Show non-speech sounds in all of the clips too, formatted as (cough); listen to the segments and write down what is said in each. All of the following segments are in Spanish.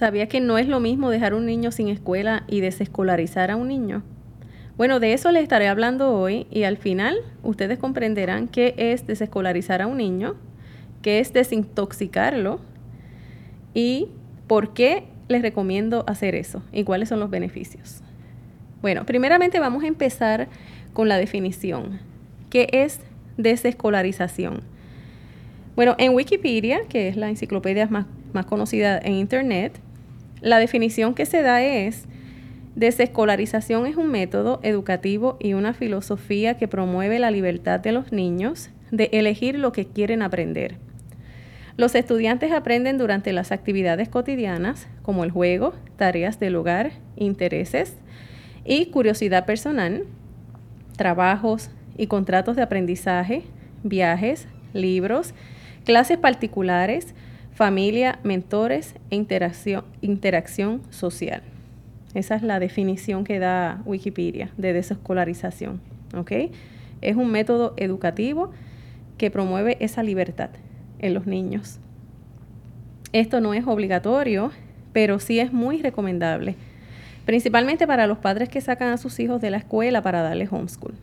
¿Sabía que no es lo mismo dejar un niño sin escuela y desescolarizar a un niño? Bueno, de eso les estaré hablando hoy y al final ustedes comprenderán qué es desescolarizar a un niño, qué es desintoxicarlo y por qué les recomiendo hacer eso y cuáles son los beneficios. Bueno, primeramente vamos a empezar con la definición. ¿Qué es desescolarización? Bueno, en Wikipedia, que es la enciclopedia más más conocida en Internet, la definición que se da es, desescolarización es un método educativo y una filosofía que promueve la libertad de los niños de elegir lo que quieren aprender. Los estudiantes aprenden durante las actividades cotidianas, como el juego, tareas del hogar, intereses y curiosidad personal, trabajos y contratos de aprendizaje, viajes, libros, clases particulares, familia, mentores e interacción, social. Esa es la definición que da Wikipedia de desescolarización. Es un método educativo que promueve esa libertad en los niños. Esto no es obligatorio, pero sí es muy recomendable, principalmente para los padres que sacan a sus hijos de la escuela para darles homeschool.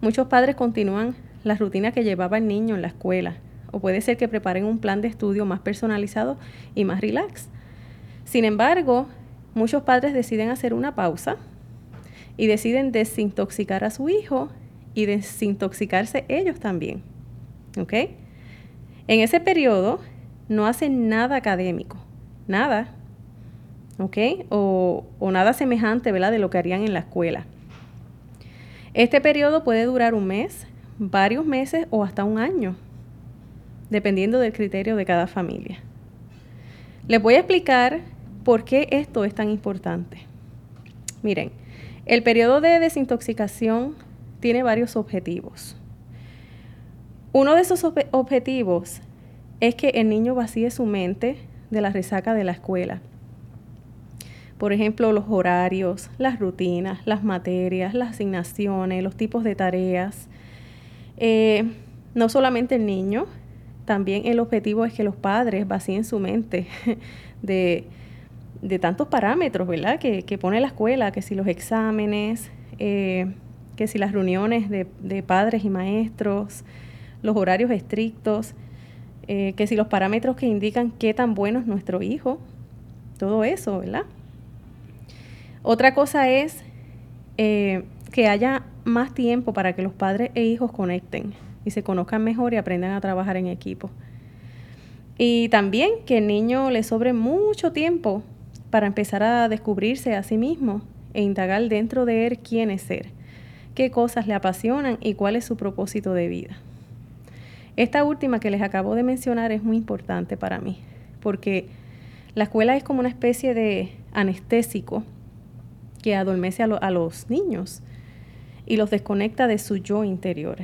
Muchos padres continúan la rutina que llevaba el niño en la escuela, o puede ser que preparen un plan de estudio más personalizado y más relax. Sin embargo, muchos padres deciden hacer una pausa y deciden desintoxicar a su hijo y desintoxicarse ellos también. ¿Ok? En ese periodo no hacen nada académico, nada. ¿Ok? O, o nada semejante, ¿verdad? De lo que harían en la escuela. Este periodo puede durar un mes, varios meses o hasta un año dependiendo del criterio de cada familia. Les voy a explicar por qué esto es tan importante. Miren, el periodo de desintoxicación tiene varios objetivos. Uno de esos objetivos es que el niño vacíe su mente de la resaca de la escuela. Por ejemplo, los horarios, las rutinas, las materias, las asignaciones, los tipos de tareas. Eh, no solamente el niño, también el objetivo es que los padres vacíen su mente (laughs) de, tantos parámetros, ¿verdad? Que, pone la escuela, que si los exámenes, eh, que si las reuniones de, padres y maestros, los horarios estrictos, eh, que si los parámetros que indican qué tan bueno es nuestro hijo, todo eso, ¿verdad? Otra cosa es eh, que haya más tiempo para que los padres e hijos conecten y se conozcan mejor y aprendan a trabajar en equipo. Y también que el niño le sobre mucho tiempo para empezar a descubrirse a sí mismo e indagar dentro de él quién es ser, qué cosas le apasionan y cuál es su propósito de vida. Esta última que les acabo de mencionar es muy importante para mí, porque la escuela es como una especie de anestésico que adormece a, a los niños y los desconecta de su yo interior.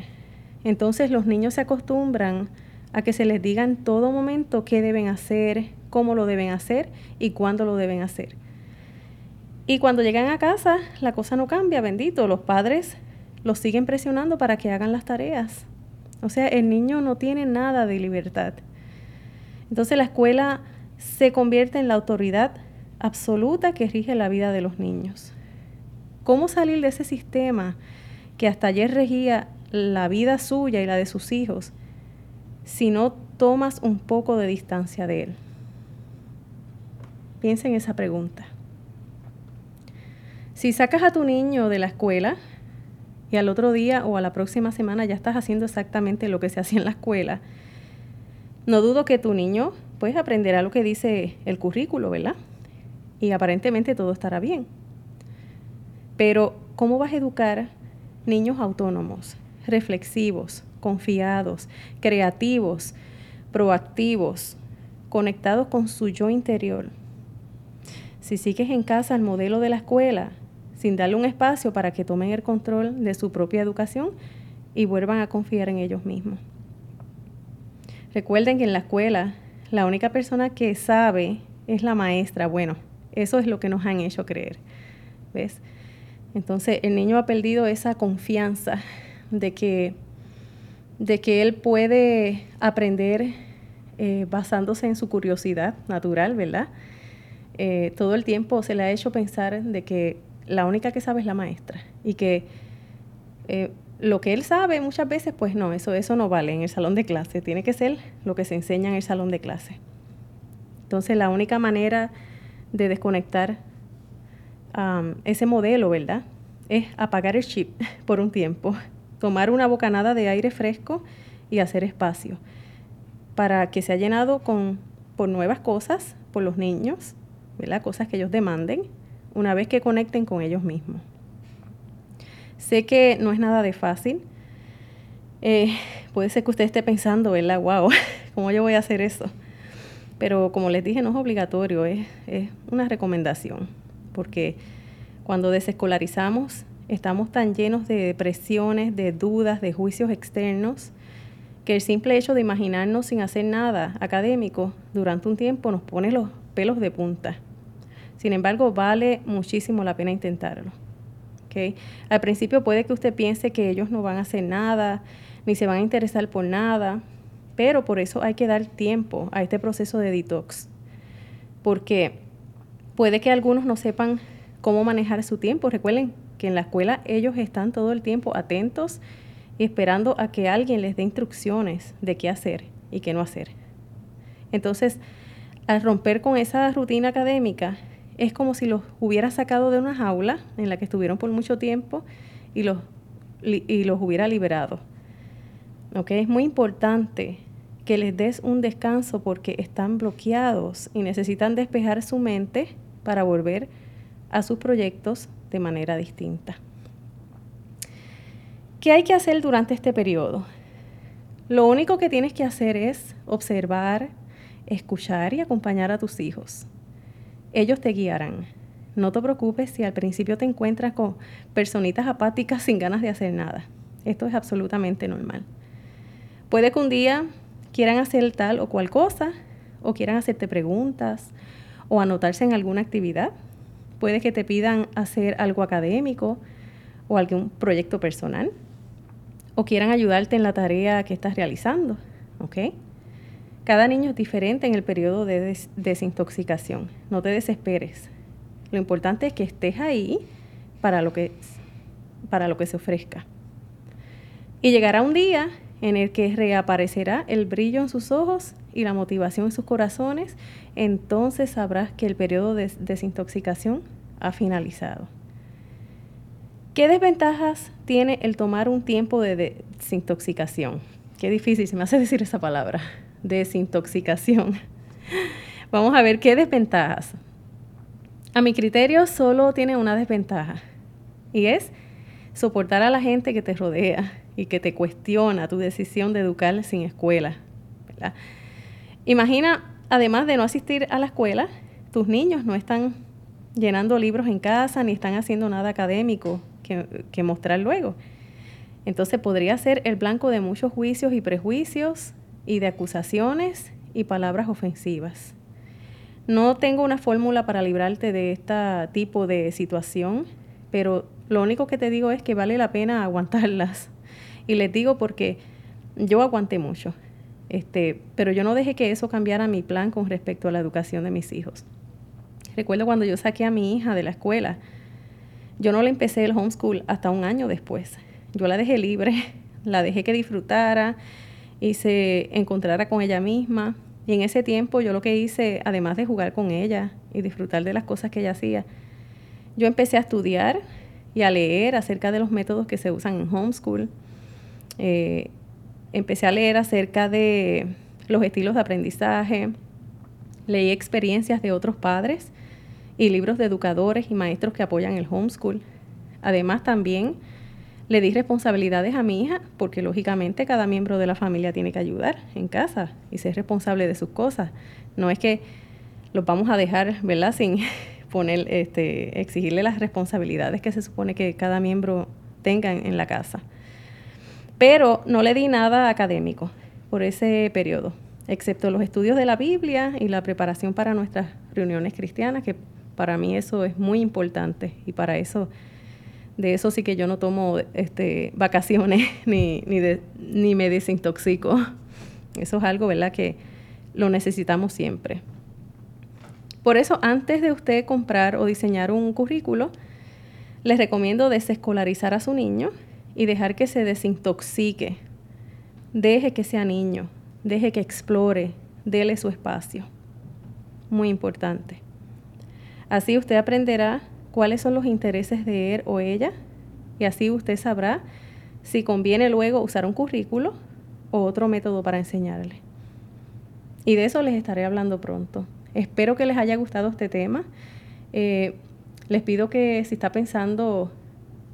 Entonces los niños se acostumbran a que se les diga en todo momento qué deben hacer, cómo lo deben hacer y cuándo lo deben hacer. Y cuando llegan a casa, la cosa no cambia, bendito. Los padres los siguen presionando para que hagan las tareas. O sea, el niño no tiene nada de libertad. Entonces la escuela se convierte en la autoridad absoluta que rige la vida de los niños. ¿Cómo salir de ese sistema que hasta ayer regía la vida suya y la de sus hijos si no tomas un poco de distancia de él? Piensa en esa pregunta. Si sacas a tu niño de la escuela y al otro día o a la próxima semana ya estás haciendo exactamente lo que se (laughs) hacía en la escuela, no dudo que tu niño pues aprenderá lo que dice el currículo, ¿verdad? Y aparentemente todo estará bien. Pero, ¿cómo vas a educar niños autónomos, reflexivos, confiados, creativos, proactivos, conectados con su yo interior. Si sigues en casa el modelo de la escuela, sin darle un espacio para que tomen el control de su propia educación y vuelvan a confiar en ellos mismos. Recuerden que en la escuela la única persona que sabe es la maestra. Bueno, eso es lo que nos han hecho creer. ¿Ves? Entonces el niño ha perdido esa confianza de que, de que él puede aprender eh, basándose en su curiosidad natural, ¿verdad? eh, todo el tiempo se le ha hecho pensar de que la única que sabe es la maestra y que eh, lo que él sabe muchas veces, pues no, eso, eso no vale en el salón de clase, tiene que ser lo que se enseña en el salón de clase. Entonces la única manera de desconectar ese modelo, ¿verdad? Es apagar el chip (laughs) por un tiempo, tomar una bocanada de aire fresco y hacer espacio para que sea llenado con, por nuevas cosas, por los niños, ¿verdad? Cosas que ellos demanden, una vez que conecten con ellos mismos. Sé que no es nada de fácil. Eh, puede ser que usted esté pensando, ¿verdad? Wow, (laughs) ¿cómo yo voy a hacer eso? Pero como les dije, no es obligatorio, es, es una recomendación, porque cuando desescolarizamos estamos tan llenos de depresiones, de dudas, de juicios externos, que el simple hecho de imaginarnos sin hacer nada académico durante un tiempo nos pone los pelos de punta. Sin embargo, vale muchísimo la pena intentarlo. ¿okay? Al principio puede que usted piense que ellos no van a hacer nada, ni se van a interesar por nada, pero por eso hay que dar tiempo a este proceso de detox. Porque puede que algunos no sepan cómo manejar su tiempo. Recuerden que en la escuela ellos están todo el tiempo atentos esperando a que alguien les dé instrucciones de qué hacer y qué no hacer. Entonces, al romper con esa rutina académica, es como si los hubiera sacado de una jaula en la que estuvieron por mucho tiempo y los, y los hubiera liberado. Es muy importante que les des un descanso porque están bloqueados y necesitan despejar su mente para volver a sus proyectos de manera distinta. ¿Qué hay que hacer durante este periodo? Lo único que tienes que hacer es observar, escuchar y acompañar a tus hijos. Ellos te guiarán. No te preocupes si al principio te encuentras con personitas apáticas sin ganas de hacer nada. Esto es absolutamente normal. Puede que un día quieran hacer tal o cual cosa, o quieran hacerte preguntas, o anotarse en alguna actividad. Puede que te pidan hacer algo académico o algún proyecto personal o quieran ayudarte en la tarea que estás realizando. Cada niño es diferente en el periodo de desintoxicación. No te desesperes. Lo importante es que estés ahí para lo que, para lo que se ofrezca. Y llegará un día en el que reaparecerá el brillo en sus ojos y la motivación en sus corazones. Entonces sabrás que el periodo de desintoxicación ha finalizado. ¿Qué desventajas tiene el tomar un tiempo de desintoxicación? Qué difícil se me hace decir esa palabra, (laughs) desintoxicación. (laughs) Vamos a ver qué desventajas. A mi criterio solo tiene una desventaja y es soportar a la gente que te rodea y que te cuestiona tu decisión de educar sin escuela. Imagina, además de no asistir a la escuela, tus niños no están llenando libros en casa ni están haciendo nada académico que, mostrar luego. Entonces podría ser el blanco de muchos juicios y prejuicios y de acusaciones y palabras ofensivas. No tengo una fórmula para librarte de este tipo de situación, pero lo único que te digo es que vale la pena aguantarlas. Y les digo porque yo aguanté mucho, este, pero yo no dejé que eso cambiara mi plan con respecto a la educación de mis hijos. Recuerdo cuando yo saqué a mi hija de la escuela, yo no le empecé el homeschool hasta un año después. Yo la dejé libre, (laughs) la dejé que disfrutara y se encontrara con ella misma. Y en ese tiempo yo lo que hice, además de jugar con ella y disfrutar de las cosas que ella hacía, yo empecé a estudiar y a leer acerca de los métodos que se usan en homeschool. Eh, empecé a leer acerca de los estilos de aprendizaje, leí experiencias de otros padres y libros de educadores y maestros que apoyan el homeschool. Además, también le di responsabilidades a mi hija, porque lógicamente cada miembro de la familia tiene que ayudar en casa y ser responsable de sus cosas. No es que los vamos a dejar, ¿verdad?, sin (laughs) poner, este, exigirle las responsabilidades que se supone que cada miembro tenga en la casa. Pero no le di nada académico por ese periodo, excepto los estudios de la Biblia y la preparación para nuestras reuniones cristianas, que para mí eso es muy importante y para eso, de eso sí que yo no tomo este, vacaciones (laughs) ni, ni, ni me desintoxico. Eso es algo, ¿verdad?, que lo necesitamos siempre. Por eso, antes de usted comprar o diseñar un currículo, les recomiendo desescolarizar a su niño y dejar que se desintoxique. Deje que sea niño, deje que explore, dele su espacio. Muy importante. Así usted aprenderá cuáles son los intereses de él o ella y así usted sabrá si conviene luego usar un currículo o otro método para enseñarle. Y de eso les estaré hablando pronto. Espero que les haya gustado este tema. Eh, les pido que si está pensando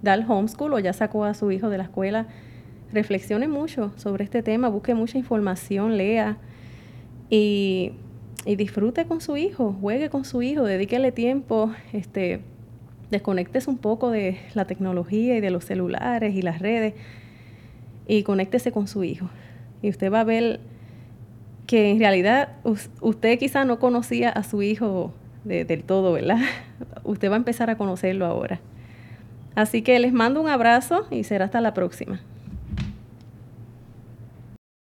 dar homeschool o ya sacó a su hijo de la escuela, reflexione mucho sobre este tema, busque mucha información, lea y, y disfrute con su hijo, juegue con su hijo, dedíquele tiempo, este, desconectes un poco de la tecnología y de los celulares y las redes y conéctese con su hijo. Y usted va a ver que en realidad usted quizá no conocía a su hijo del todo, ¿verdad? (laughs) Usted va a empezar a conocerlo ahora. Así que les mando un abrazo y será hasta la próxima.